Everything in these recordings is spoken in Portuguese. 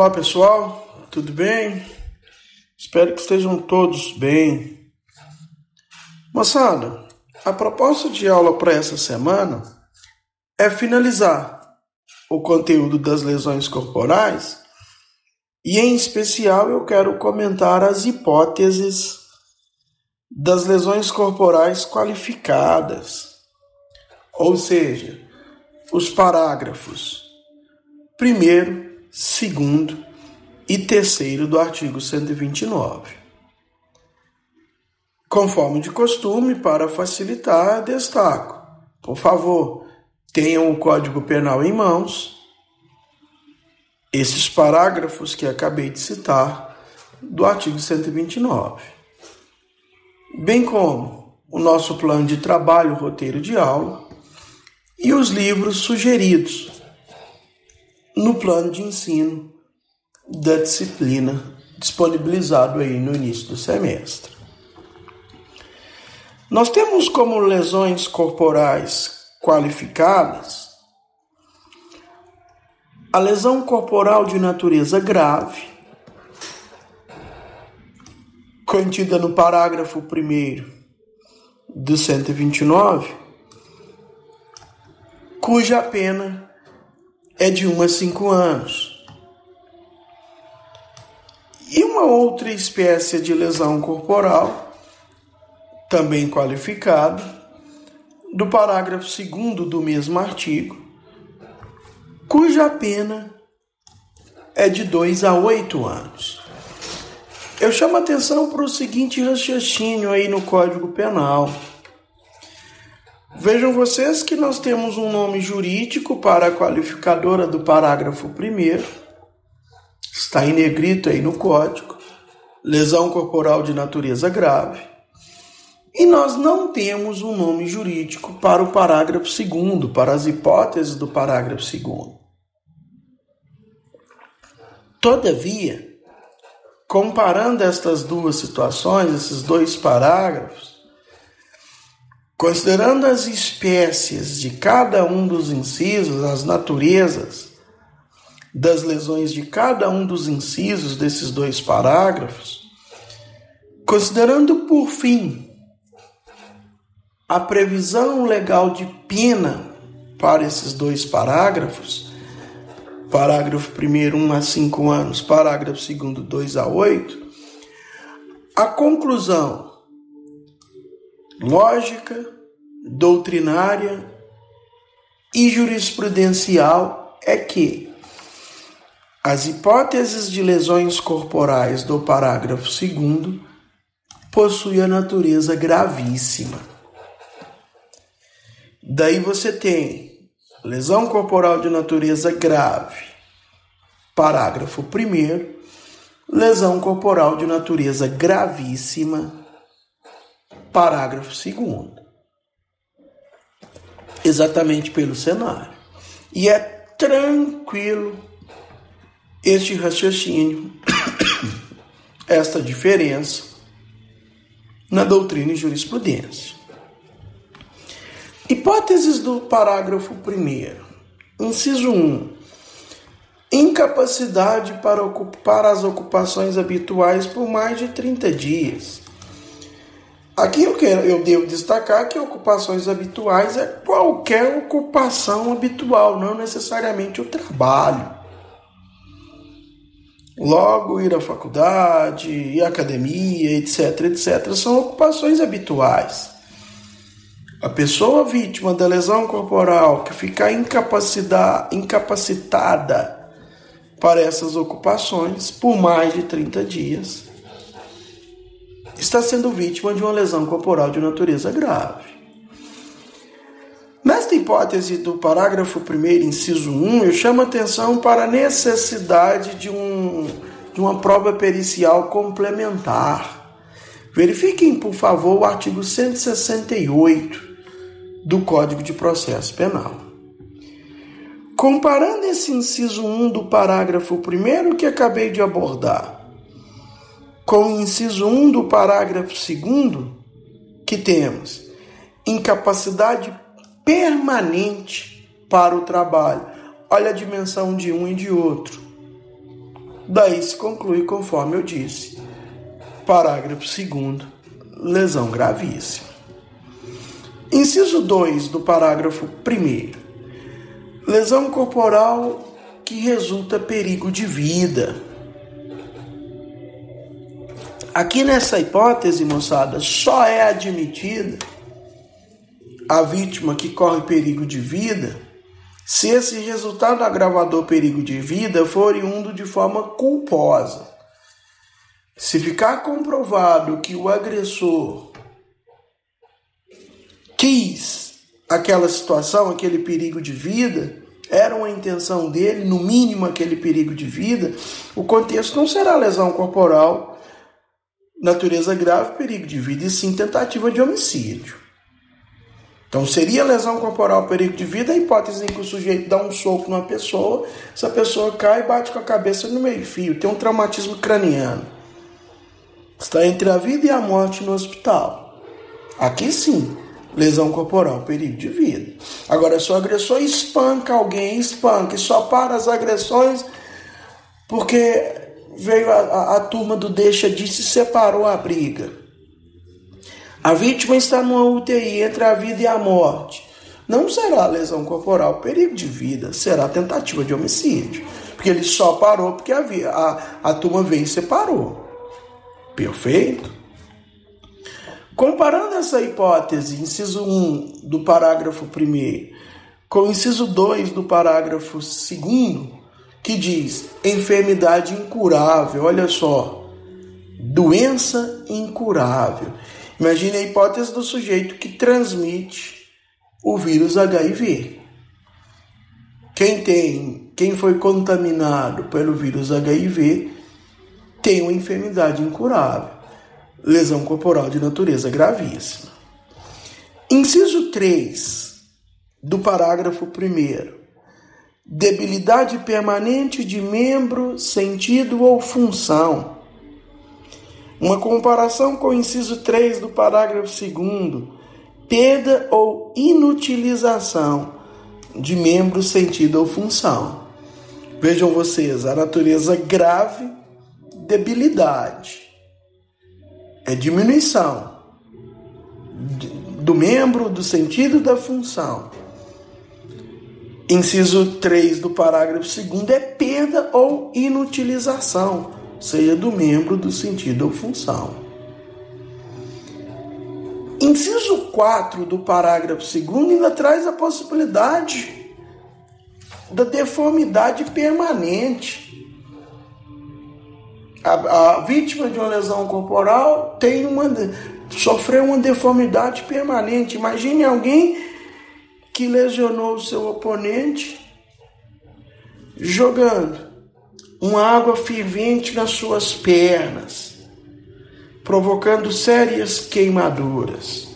Olá pessoal, tudo bem? Espero que estejam todos bem. Moçada, a proposta de aula para essa semana é finalizar o conteúdo das lesões corporais e, em especial, eu quero comentar as hipóteses das lesões corporais qualificadas, ou seja, os parágrafos primeiro, segundo e terceiro do artigo 129. Conforme de costume, para facilitar, destaco. Por favor, tenham o Código Penal em mãos. Esses parágrafos que acabei de citar do artigo 129. Bem como o nosso plano de trabalho, roteiro de aula e os livros sugeridos no plano de ensino da disciplina disponibilizado aí no início do semestre. Nós temos como lesões corporais qualificadas a lesão corporal de natureza grave, contida no parágrafo 1 do 129, cuja pena é de 1 a 5 anos. E uma outra espécie de lesão corporal, também qualificada, do parágrafo 2 do mesmo artigo, cuja pena é de 2 a 8 anos. Eu chamo atenção para o seguinte raciocínio aí no Código Penal. Vejam vocês que nós temos um nome jurídico para a qualificadora do parágrafo 1 está em negrito aí no código, lesão corporal de natureza grave. E nós não temos um nome jurídico para o parágrafo 2 para as hipóteses do parágrafo 2 Todavia, comparando estas duas situações, esses dois parágrafos, Considerando as espécies de cada um dos incisos, as naturezas das lesões de cada um dos incisos desses dois parágrafos, considerando por fim a previsão legal de pena para esses dois parágrafos, parágrafo 1 1 a 5 anos, parágrafo 2 2 a 8, a conclusão lógica, doutrinária e jurisprudencial é que as hipóteses de lesões corporais do parágrafo 2 possuem a natureza gravíssima. Daí você tem lesão corporal de natureza grave, parágrafo 1, lesão corporal de natureza gravíssima, parágrafo 2. Exatamente pelo cenário. E é tranquilo este raciocínio, esta diferença na doutrina e jurisprudência. Hipóteses do parágrafo 1. Inciso 1. Incapacidade para ocupar as ocupações habituais por mais de 30 dias. Aqui eu, quero, eu devo destacar que ocupações habituais é qualquer ocupação habitual, não necessariamente o trabalho. Logo, ir à faculdade, ir à academia, etc, etc, são ocupações habituais. A pessoa vítima da lesão corporal que ficar incapacitada para essas ocupações por mais de 30 dias está sendo vítima de uma lesão corporal de natureza grave. Nesta hipótese do parágrafo 1, inciso 1, eu chamo atenção para a necessidade de, um, de uma prova pericial complementar. Verifiquem, por favor, o artigo 168 do Código de Processo Penal. Comparando esse inciso 1 do parágrafo 1 que acabei de abordar com o inciso 1 do parágrafo 2, que temos incapacidade permanente para o trabalho. Olha a dimensão de um e de outro. Daí se conclui, conforme eu disse, parágrafo 2, lesão gravíssima. Inciso 2 do parágrafo 1. Lesão corporal que resulta perigo de vida. Aqui nessa hipótese, moçada, só é admitida a vítima que corre perigo de vida se esse resultado agravador perigo de vida for oriundo de forma culposa. Se ficar comprovado que o agressor quis aquela situação, aquele perigo de vida, era uma intenção dele, no mínimo aquele perigo de vida, o contexto não será lesão corporal, natureza grave, perigo de vida, e sim tentativa de homicídio. Então seria lesão corporal, perigo de vida, a hipótese em que o sujeito dá um soco numa pessoa, essa pessoa cai e bate com a cabeça no meio-fio, tem um traumatismo craniano. Está entre a vida e a morte no hospital. Aqui sim, lesão corporal, perigo de vida. Agora, se o agressor espanca alguém, espanca e só para as agressões porque veio a, a, a turma do deixa disso e separou a briga. A vítima está numa UTI entre a vida e a morte. Não será lesão corporal, perigo de vida, será tentativa de homicídio. Porque ele só parou porque a, a, a turma veio e separou. Perfeito? Comparando essa hipótese, inciso 1 do parágrafo 1 com o inciso 2 do parágrafo 2, que diz enfermidade incurável, olha só, doença incurável. Imagine a hipótese do sujeito que transmite o vírus HIV. Quem tem, quem foi contaminado pelo vírus HIV tem uma enfermidade incurável, lesão corporal de natureza gravíssima. Inciso 3 do parágrafo 1 debilidade permanente de membro, sentido ou função uma comparação com o inciso 3 do parágrafo 2 perda ou inutilização de membro, sentido ou função. Vejam vocês, a natureza grave, debilidade, é diminuição do membro, do sentido da função. Inciso 3 do parágrafo 2 é perda ou inutilização seja do membro do sentido ou função. Inciso 4 do parágrafo 2 ainda traz a possibilidade da deformidade permanente. A, a, vítima de uma lesão corporal tem uma sofreu uma deformidade permanente. Imagine alguém que lesionou o seu oponente jogando uma água fervente nas suas pernas, provocando sérias queimaduras.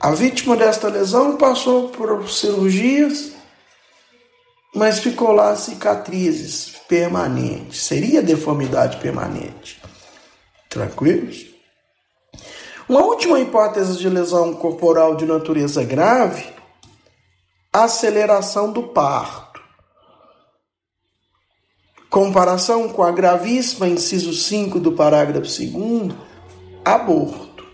A vítima desta lesão passou por cirurgias, mas ficou lá cicatrizes permanentes. Seria deformidade permanente. Tranquilos? Uma última hipótese de lesão corporal de natureza grave, aceleração do parto. Comparação com a gravíssima inciso 5 do parágrafo 2, aborto.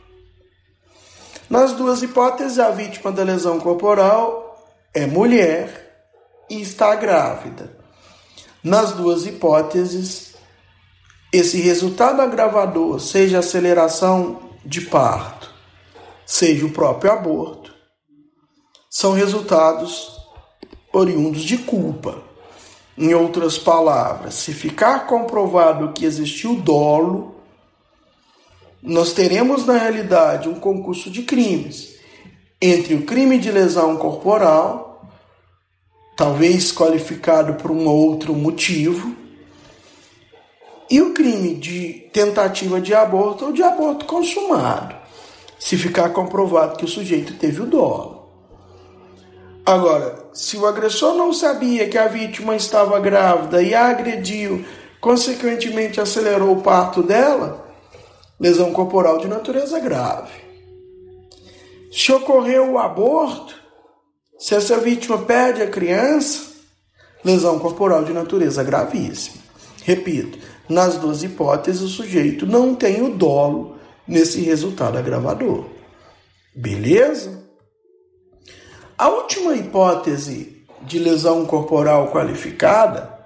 Nas duas hipóteses, a vítima da lesão corporal é mulher e está grávida. Nas duas hipóteses, esse resultado agravador, seja aceleração de parto, seja o próprio aborto, são resultados oriundos de culpa. Em outras palavras, se ficar comprovado que existiu dolo, nós teremos na realidade um concurso de crimes entre o crime de lesão corporal, talvez qualificado por um outro motivo, e o crime de tentativa de aborto ou de aborto consumado, se ficar comprovado que o sujeito teve o dolo. Agora, se o agressor não sabia que a vítima estava grávida e a agrediu, consequentemente acelerou o parto dela, lesão corporal de natureza grave. Se ocorreu o aborto, se essa vítima perde a criança, lesão corporal de natureza gravíssima. Repito, nas duas hipóteses o sujeito não tem o dolo nesse resultado agravador. Beleza? A última hipótese de lesão corporal qualificada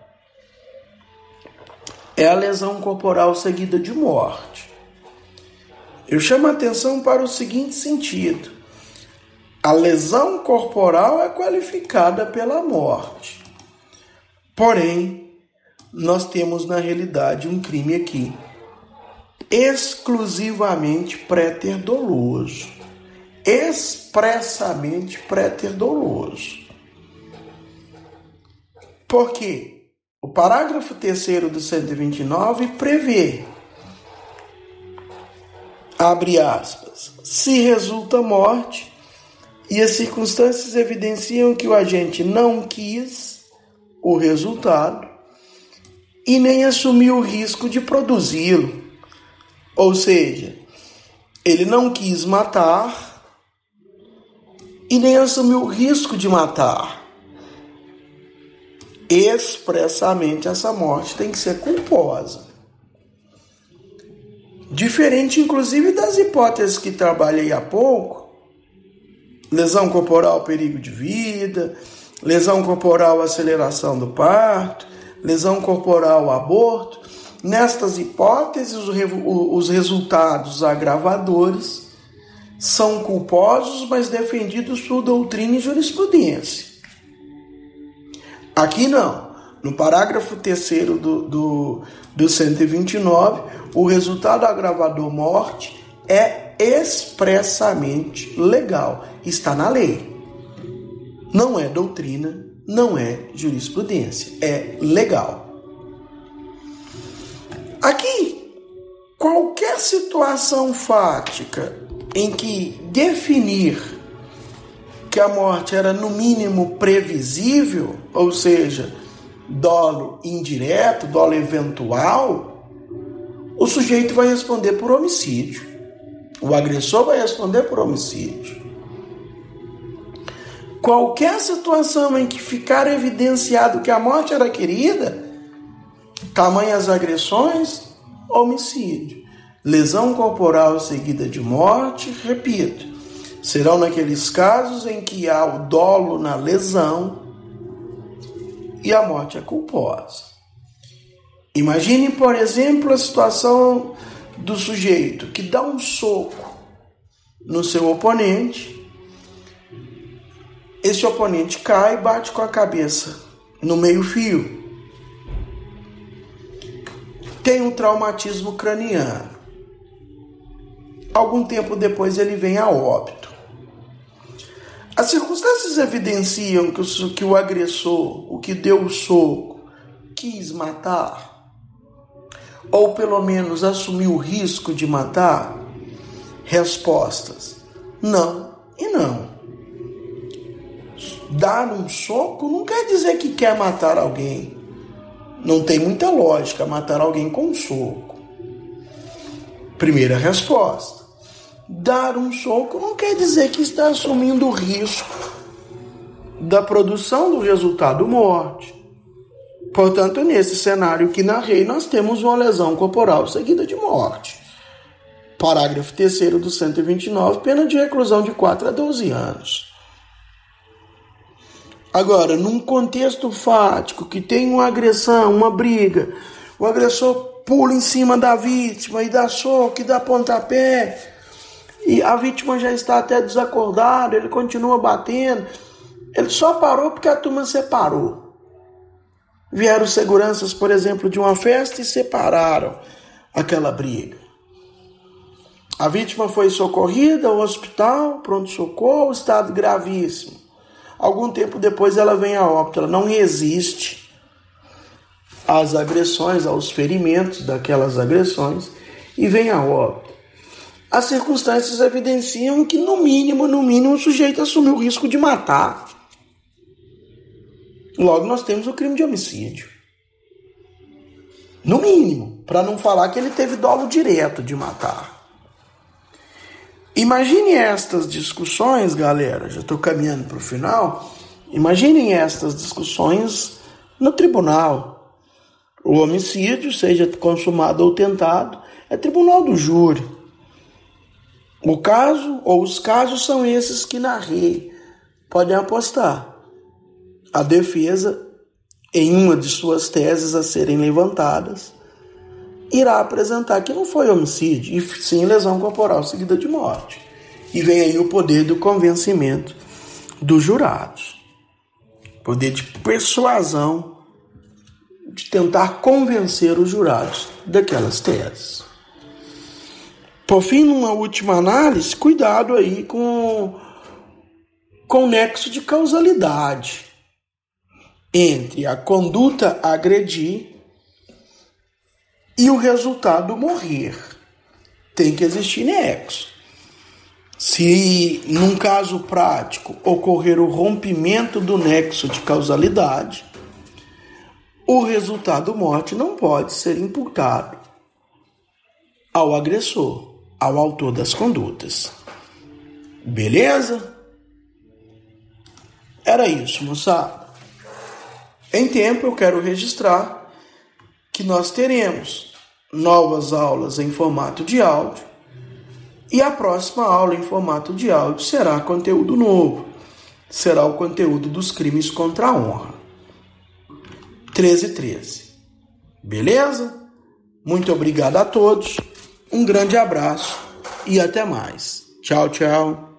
é a lesão corporal seguida de morte. Eu chamo a atenção para o seguinte sentido: a lesão corporal é qualificada pela morte. Porém, nós temos na realidade um crime aqui exclusivamente pré-ter-doloso. Expressamente pré-ter-doloso. Por quê? O parágrafo 3 do 129 prevê, abre aspas, se resulta morte e as circunstâncias evidenciam que o agente não quis o resultado e nem assumiu o risco de produzi-lo. Ou seja, ele não quis matar e nem assumiu o risco de matar. Expressamente, essa morte tem que ser culposa. Diferente, inclusive, das hipóteses que trabalhei há pouco: lesão corporal, perigo de vida, lesão corporal, aceleração do parto, lesão corporal, aborto Nestas hipóteses, os resultados agravadores são culposos, mas defendidos por doutrina e jurisprudência. Aqui não. No parágrafo 3 do, do, do 129, o resultado agravador morte é expressamente legal, está na lei. Não é doutrina, não é jurisprudência, é legal. Aqui, qualquer situação fática em que definir que a morte era no mínimo previsível, ou seja, dolo indireto, dolo eventual, o sujeito vai responder por homicídio. O agressor vai responder por homicídio. Qualquer situação em que ficar evidenciado que a morte era querida, Tamanhas agressões, homicídio. Lesão corporal seguida de morte, repito, serão naqueles casos em que há o dolo na lesão e a morte é culposa. Imagine, por exemplo, a situação do sujeito que dá um soco no seu oponente, esse oponente cai e bate com a cabeça no meio-fio tem um traumatismo craniano. Algum tempo depois ele vem a óbito. As circunstâncias evidenciam que o, que o agressor, o que deu o soco, quis matar, ou pelo menos assumiu o risco de matar? Respostas: não e não. Dar um soco não quer dizer que quer matar alguém. Não tem muita lógica matar alguém com um soco. Primeira resposta. Dar um soco não quer dizer que está assumindo o risco da produção do resultado morte. Portanto, nesse cenário que narrei, nós temos uma lesão corporal seguida de morte. Parágrafo 3 do 129, pena de reclusão de 4 a 12 anos. Agora, num contexto fático que tem uma agressão, uma briga, o agressor pula em cima da vítima e dá soco e dá pontapé, e a vítima já está até desacordada, ele continua batendo. Ele só parou porque a turma separou. Vieram seguranças, por exemplo, de uma festa e separaram aquela briga. A vítima foi socorrida ao hospital, pronto-socorro, estado gravíssimo. Algum tempo depois ela vem a óbito, ela não resiste às agressões, aos ferimentos daquelas agressões e vem a óbito. As circunstâncias evidenciam que, no mínimo, no mínimo, o sujeito assumiu o risco de matar. Logo, nós temos o crime de homicídio. No mínimo, para não falar que ele teve dolo direto de matar. Imagine estas discussões, galera, já estou caminhando para o final. Imaginem estas discussões no tribunal. o homicídio, seja consumado ou tentado, é tribunal do júri. O caso ou os casos são esses que narrei. Podem apostar. A defesa, em uma de suas teses a serem levantadas, irá apresentar que não foi homicídio, e sim lesão corporal seguida de morte. E vem aí o poder do convencimento dos jurados. Poder de persuasão de tentar convencer os jurados daquelas teses. Por fim, numa última análise, cuidado aí com, com o nexo de causalidade entre a conduta agredir e o resultado morrer. Tem que existir nexo. Se, num caso prático, ocorrer o rompimento do nexo de causalidade, o resultado morte não pode ser imputado ao agressor, ao autor das condutas. Beleza? Era isso, moçada. Em tempo, eu quero registrar que nós teremos novas aulas em formato de áudio e a próxima aula em formato de áudio será conteúdo novo. Será o conteúdo dos crimes contra a honra. 13 13. Beleza? Muito obrigado a todos. Um grande abraço e até mais. Tchau, tchau.